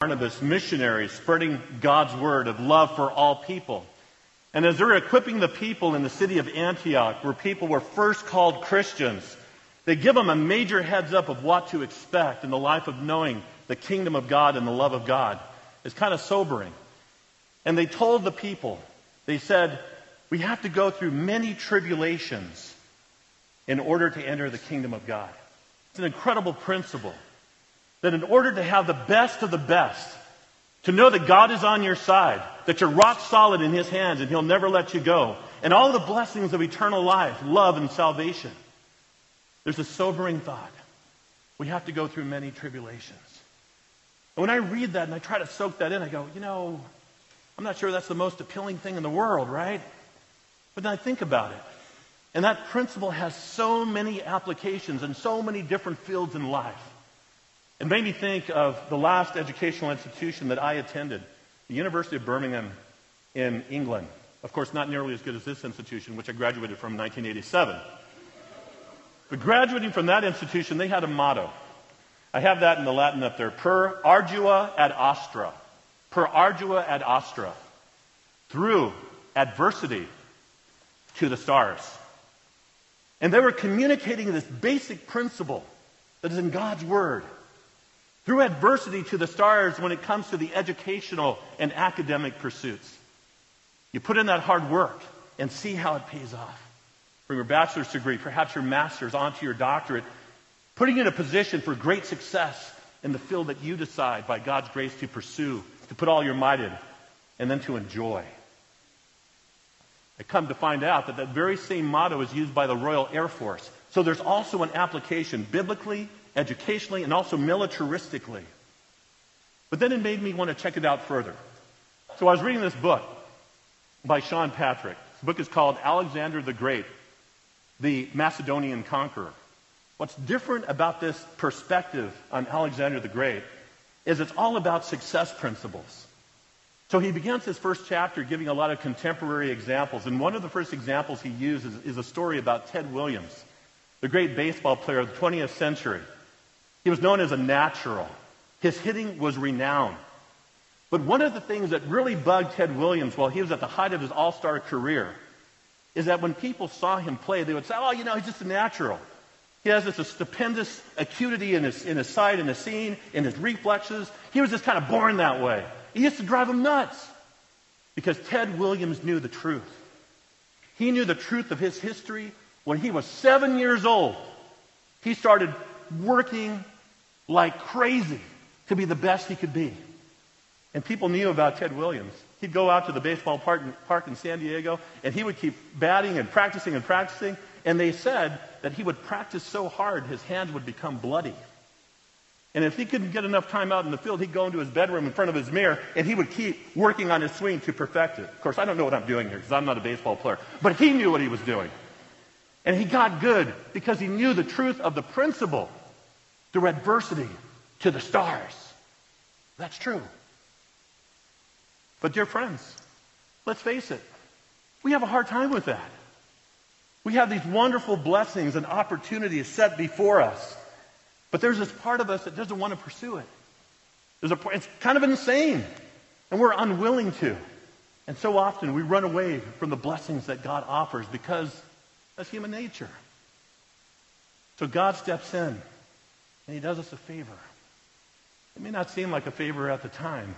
Barnabas missionaries spreading God's word of love for all people. And as they're equipping the people in the city of Antioch, where people were first called Christians, they give them a major heads up of what to expect in the life of knowing the kingdom of God and the love of God. It's kind of sobering. And they told the people, they said, we have to go through many tribulations in order to enter the kingdom of God. It's an incredible principle that in order to have the best of the best, to know that God is on your side, that you're rock solid in His hands and He'll never let you go, and all the blessings of eternal life, love, and salvation, there's a sobering thought. We have to go through many tribulations. And when I read that and I try to soak that in, I go, you know, I'm not sure that's the most appealing thing in the world, right? But then I think about it. And that principle has so many applications in so many different fields in life. It made me think of the last educational institution that I attended, the University of Birmingham in England. Of course, not nearly as good as this institution, which I graduated from in 1987. But graduating from that institution, they had a motto. I have that in the Latin up there. Per ardua ad astra. Per ardua ad astra. Through adversity to the stars. And they were communicating this basic principle that is in God's Word. Through adversity to the stars when it comes to the educational and academic pursuits. You put in that hard work and see how it pays off from your bachelor's degree, perhaps your master's, onto your doctorate, putting you in a position for great success in the field that you decide by God's grace to pursue, to put all your might in, and then to enjoy. I come to find out that that very same motto is used by the Royal Air Force. So there's also an application biblically, educationally, and also militaristically. But then it made me want to check it out further. So I was reading this book by Sean Patrick. The book is called Alexander the Great the Macedonian conqueror. What's different about this perspective on Alexander the Great is it's all about success principles. So he begins his first chapter giving a lot of contemporary examples. And one of the first examples he uses is a story about Ted Williams, the great baseball player of the 20th century. He was known as a natural. His hitting was renowned. But one of the things that really bugged Ted Williams while he was at the height of his all star career is that when people saw him play, they would say, oh, you know, he's just a natural. He has this stupendous acuity in his, in his sight, in his seeing, in his reflexes. He was just kind of born that way. He used to drive him nuts because Ted Williams knew the truth. He knew the truth of his history when he was seven years old. He started working like crazy to be the best he could be. And people knew about Ted Williams. He'd go out to the baseball park in, park in San Diego, and he would keep batting and practicing and practicing. And they said that he would practice so hard his hands would become bloody. And if he couldn't get enough time out in the field, he'd go into his bedroom in front of his mirror and he would keep working on his swing to perfect it. Of course, I don't know what I'm doing here because I'm not a baseball player, but he knew what he was doing. And he got good because he knew the truth of the principle through adversity to the stars. That's true. But, dear friends, let's face it, we have a hard time with that. We have these wonderful blessings and opportunities set before us, but there's this part of us that doesn't want to pursue it. A, it's kind of insane, and we're unwilling to. And so often we run away from the blessings that God offers because that's human nature. So God steps in, and He does us a favor. It may not seem like a favor at the time,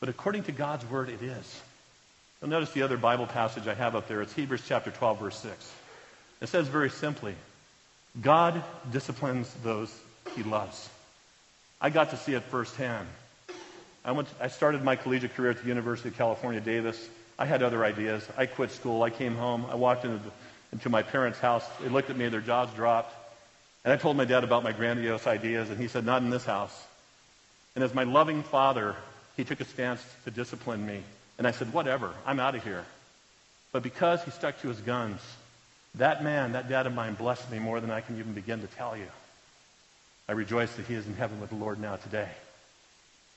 but according to God's word, it is. You'll notice the other Bible passage I have up there. It's Hebrews chapter 12, verse 6. It says very simply, God disciplines those he loves. I got to see it firsthand. I, went to, I started my collegiate career at the University of California, Davis. I had other ideas. I quit school. I came home. I walked into, the, into my parents' house. They looked at me. Their jaws dropped. And I told my dad about my grandiose ideas, and he said, Not in this house. And as my loving father he took a stance to discipline me. And I said, whatever, I'm out of here. But because he stuck to his guns, that man, that dad of mine, blessed me more than I can even begin to tell you. I rejoice that he is in heaven with the Lord now today.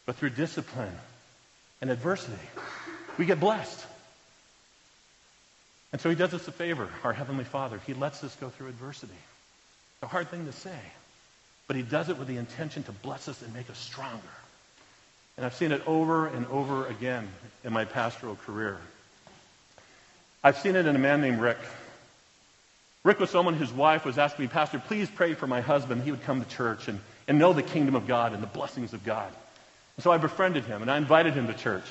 But through discipline and adversity, we get blessed. And so he does us a favor, our Heavenly Father. He lets us go through adversity. It's a hard thing to say, but he does it with the intention to bless us and make us stronger. And I've seen it over and over again in my pastoral career. I've seen it in a man named Rick. Rick was someone whose wife was asking me, Pastor, please pray for my husband. He would come to church and, and know the kingdom of God and the blessings of God. And so I befriended him and I invited him to church.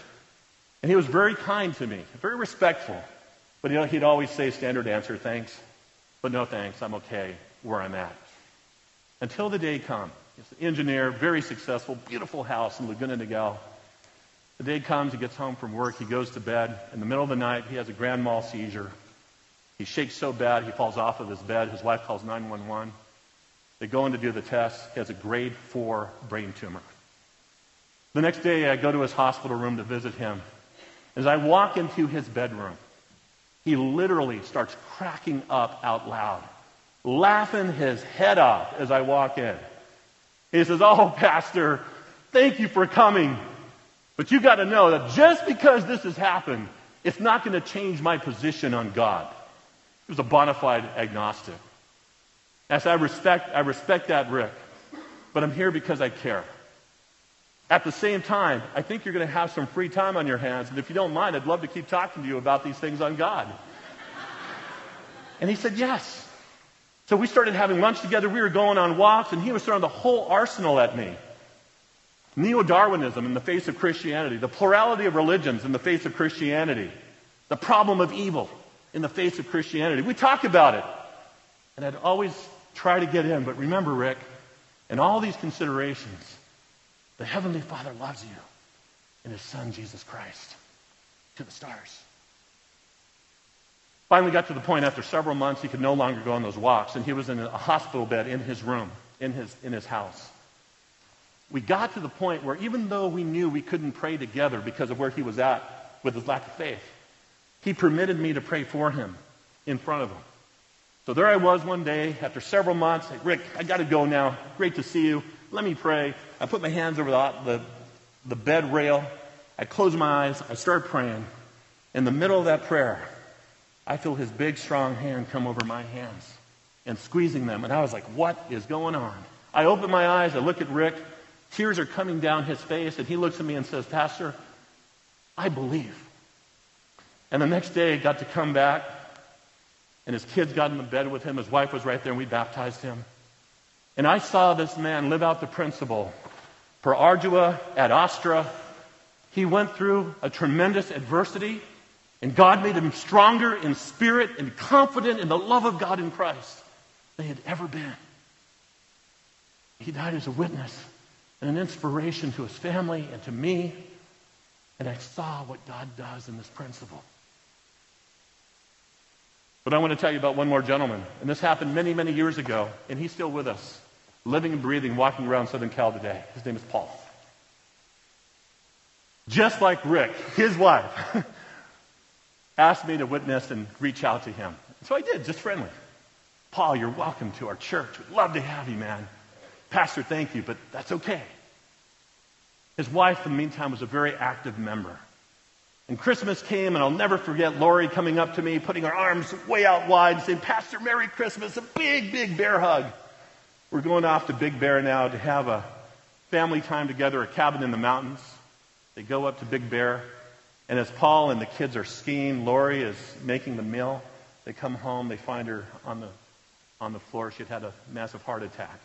And he was very kind to me, very respectful. But you know, he'd always say standard answer, thanks, but no thanks, I'm okay where I'm at. Until the day comes. He's an engineer, very successful, beautiful house in Laguna Niguel. The day comes, he gets home from work, he goes to bed. In the middle of the night, he has a grand mal seizure. He shakes so bad, he falls off of his bed. His wife calls 911. They go in to do the test. He has a grade 4 brain tumor. The next day, I go to his hospital room to visit him. As I walk into his bedroom, he literally starts cracking up out loud, laughing his head off as I walk in. He says, Oh, Pastor, thank you for coming. But you've got to know that just because this has happened, it's not going to change my position on God. He was a bona fide agnostic. As I respect, I respect that, Rick, but I'm here because I care. At the same time, I think you're going to have some free time on your hands, and if you don't mind, I'd love to keep talking to you about these things on God. And he said, Yes. So we started having lunch together. We were going on walks, and he was throwing the whole arsenal at me. Neo Darwinism in the face of Christianity, the plurality of religions in the face of Christianity, the problem of evil in the face of Christianity. We talk about it. And I'd always try to get in, but remember, Rick, in all these considerations, the Heavenly Father loves you in His Son, Jesus Christ, to the stars. Finally got to the point after several months he could no longer go on those walks, and he was in a hospital bed in his room, in his, in his house. We got to the point where even though we knew we couldn't pray together because of where he was at with his lack of faith, he permitted me to pray for him in front of him. So there I was one day after several months. Hey, Rick, I got to go now. Great to see you. Let me pray. I put my hands over the, the, the bed rail. I close my eyes. I start praying. In the middle of that prayer, I feel his big, strong hand come over my hands and squeezing them. And I was like, what is going on? I open my eyes. I look at Rick. Tears are coming down his face. And he looks at me and says, Pastor, I believe. And the next day, got to come back. And his kids got in the bed with him. His wife was right there, and we baptized him. And I saw this man live out the principle. Per ardua ad astra. He went through a tremendous adversity. And God made him stronger in spirit and confident in the love of God in Christ than he had ever been. He died as a witness and an inspiration to his family and to me. And I saw what God does in this principle. But I want to tell you about one more gentleman. And this happened many, many years ago. And he's still with us, living and breathing, walking around Southern Cal today. His name is Paul. Just like Rick, his wife. asked me to witness and reach out to him. So I did, just friendly. Paul, you're welcome to our church. We'd love to have you, man. Pastor, thank you, but that's okay. His wife, in the meantime, was a very active member. And Christmas came, and I'll never forget Lori coming up to me, putting her arms way out wide, and saying, Pastor, Merry Christmas, a big, big bear hug. We're going off to Big Bear now to have a family time together, a cabin in the mountains. They go up to Big Bear. And as Paul and the kids are skiing, Lori is making the meal. They come home, they find her on the, on the floor. She had had a massive heart attack.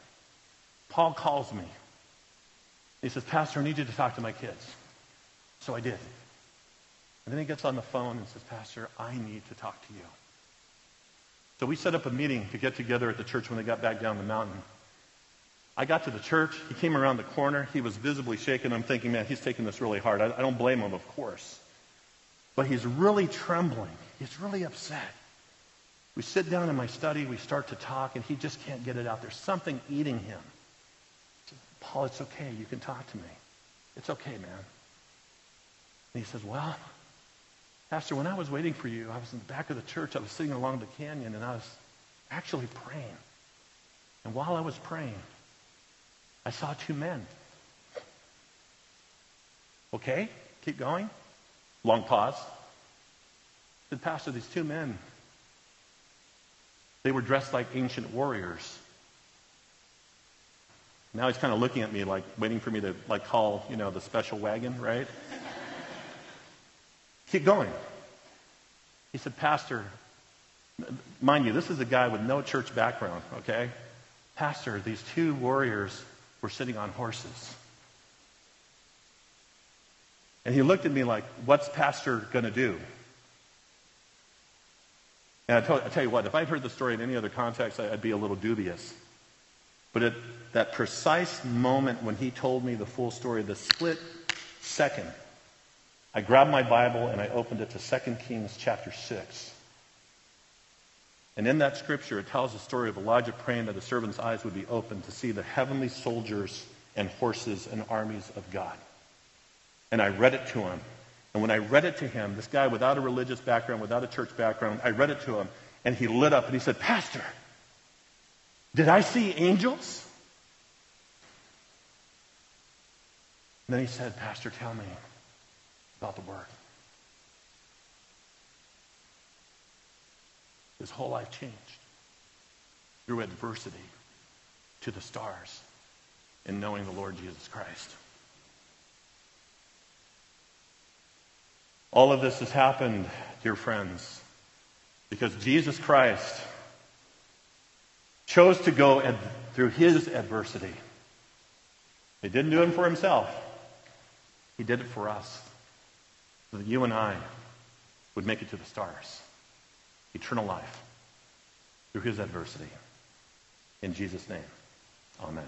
Paul calls me. He says, Pastor, I need you to talk to my kids. So I did. And then he gets on the phone and says, Pastor, I need to talk to you. So we set up a meeting to get together at the church when they got back down the mountain. I got to the church. He came around the corner. He was visibly shaken. I'm thinking, man, he's taking this really hard. I, I don't blame him, of course. But he's really trembling. He's really upset. We sit down in my study, we start to talk, and he just can't get it out. There's something eating him. Says, Paul, it's okay. You can talk to me. It's okay, man. And he says, Well, Pastor, when I was waiting for you, I was in the back of the church. I was sitting along the canyon, and I was actually praying. And while I was praying, I saw two men. Okay, keep going. Long pause. said, Pastor, these two men, they were dressed like ancient warriors. Now he's kind of looking at me like waiting for me to like call, you know, the special wagon, right? Keep going. He said, Pastor, mind you, this is a guy with no church background, okay? Pastor, these two warriors were sitting on horses. And he looked at me like, What's Pastor going to do? And I tell, I tell, you what, if I'd heard the story in any other context, I'd be a little dubious. But at that precise moment when he told me the full story, the split second, I grabbed my Bible and I opened it to 2 Kings chapter 6. And in that scripture, it tells the story of Elijah praying that the servant's eyes would be opened to see the heavenly soldiers and horses and armies of God. And I read it to him. And when I read it to him, this guy without a religious background, without a church background, I read it to him, and he lit up and he said, Pastor, did I see angels? And then he said, Pastor, tell me about the Word. His whole life changed through adversity to the stars in knowing the Lord Jesus Christ. All of this has happened, dear friends, because Jesus Christ chose to go ad- through his adversity. He didn't do it for himself. He did it for us. So that you and I would make it to the stars. Eternal life through his adversity. In Jesus' name, amen.